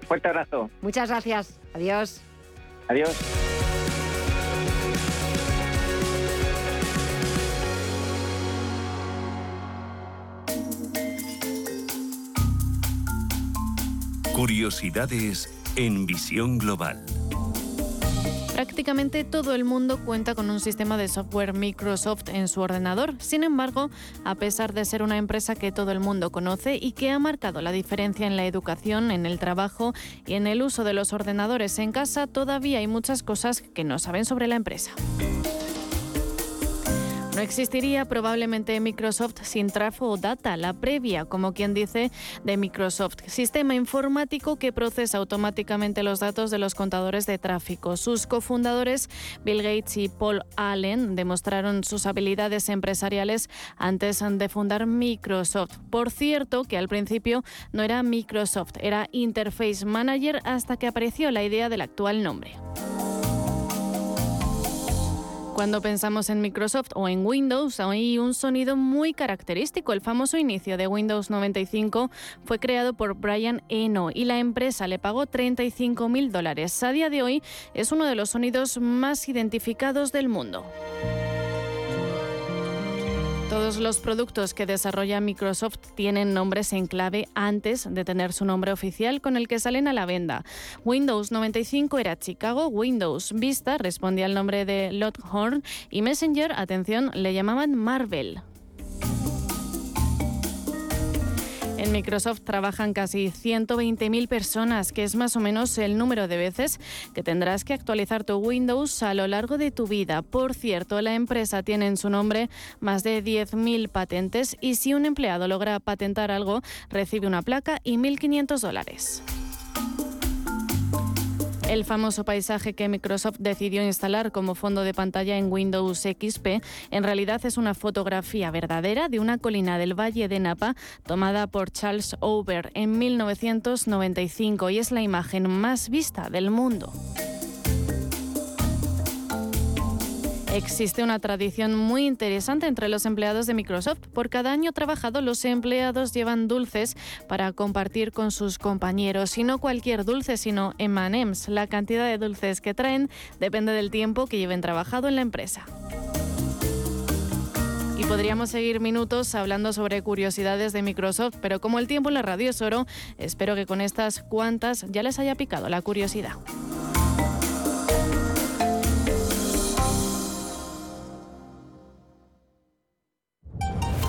Fuerte abrazo. Muchas gracias. Adiós. Adiós. Curiosidades en visión global. Prácticamente todo el mundo cuenta con un sistema de software Microsoft en su ordenador. Sin embargo, a pesar de ser una empresa que todo el mundo conoce y que ha marcado la diferencia en la educación, en el trabajo y en el uso de los ordenadores en casa, todavía hay muchas cosas que no saben sobre la empresa. Existiría probablemente Microsoft sin Trafo o Data, la previa, como quien dice, de Microsoft, sistema informático que procesa automáticamente los datos de los contadores de tráfico. Sus cofundadores, Bill Gates y Paul Allen, demostraron sus habilidades empresariales antes de fundar Microsoft. Por cierto, que al principio no era Microsoft, era Interface Manager hasta que apareció la idea del actual nombre. Cuando pensamos en Microsoft o en Windows, hay un sonido muy característico. El famoso inicio de Windows 95 fue creado por Brian Eno y la empresa le pagó 35 mil dólares. A día de hoy es uno de los sonidos más identificados del mundo. Todos los productos que desarrolla Microsoft tienen nombres en clave antes de tener su nombre oficial con el que salen a la venda. Windows 95 era Chicago, Windows Vista respondía al nombre de Lockhorn y Messenger, atención, le llamaban Marvel. En Microsoft trabajan casi 120.000 personas, que es más o menos el número de veces que tendrás que actualizar tu Windows a lo largo de tu vida. Por cierto, la empresa tiene en su nombre más de 10.000 patentes y si un empleado logra patentar algo, recibe una placa y 1.500 dólares. El famoso paisaje que Microsoft decidió instalar como fondo de pantalla en Windows XP en realidad es una fotografía verdadera de una colina del Valle de Napa tomada por Charles Over en 1995 y es la imagen más vista del mundo. Existe una tradición muy interesante entre los empleados de Microsoft. Por cada año trabajado, los empleados llevan dulces para compartir con sus compañeros. Y no cualquier dulce, sino M&M's. La cantidad de dulces que traen depende del tiempo que lleven trabajado en la empresa. Y podríamos seguir minutos hablando sobre curiosidades de Microsoft, pero como el tiempo en la radio es oro, espero que con estas cuantas ya les haya picado la curiosidad.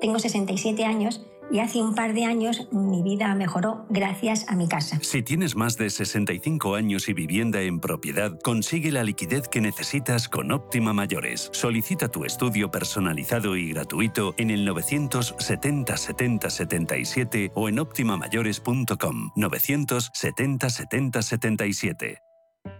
tengo 67 años y hace un par de años mi vida mejoró gracias a mi casa. Si tienes más de 65 años y vivienda en propiedad, consigue la liquidez que necesitas con Óptima Mayores. Solicita tu estudio personalizado y gratuito en el 970 70 77 o en optimamayores.com 970 70 77.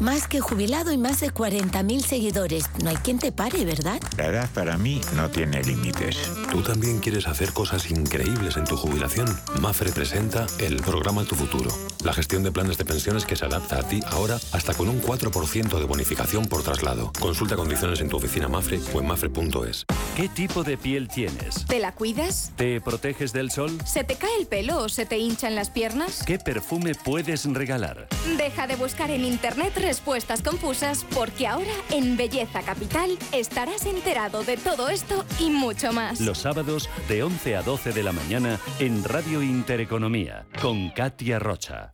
Más que jubilado y más de 40.000 seguidores. No hay quien te pare, ¿verdad? La edad para mí no tiene límites. ¿Tú también quieres hacer cosas increíbles en tu jubilación? Mafre presenta el programa Tu Futuro. La gestión de planes de pensiones que se adapta a ti ahora hasta con un 4% de bonificación por traslado. Consulta condiciones en tu oficina Mafre o en mafre.es. ¿Qué tipo de piel tienes? ¿Te la cuidas? ¿Te proteges del sol? ¿Se te cae el pelo o se te hinchan las piernas? ¿Qué perfume puedes regalar? Deja de buscar en internet respuestas confusas porque ahora en Belleza Capital estarás enterado de todo esto y mucho más. Los sábados de 11 a 12 de la mañana en Radio Intereconomía con Katia Rocha.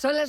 Son las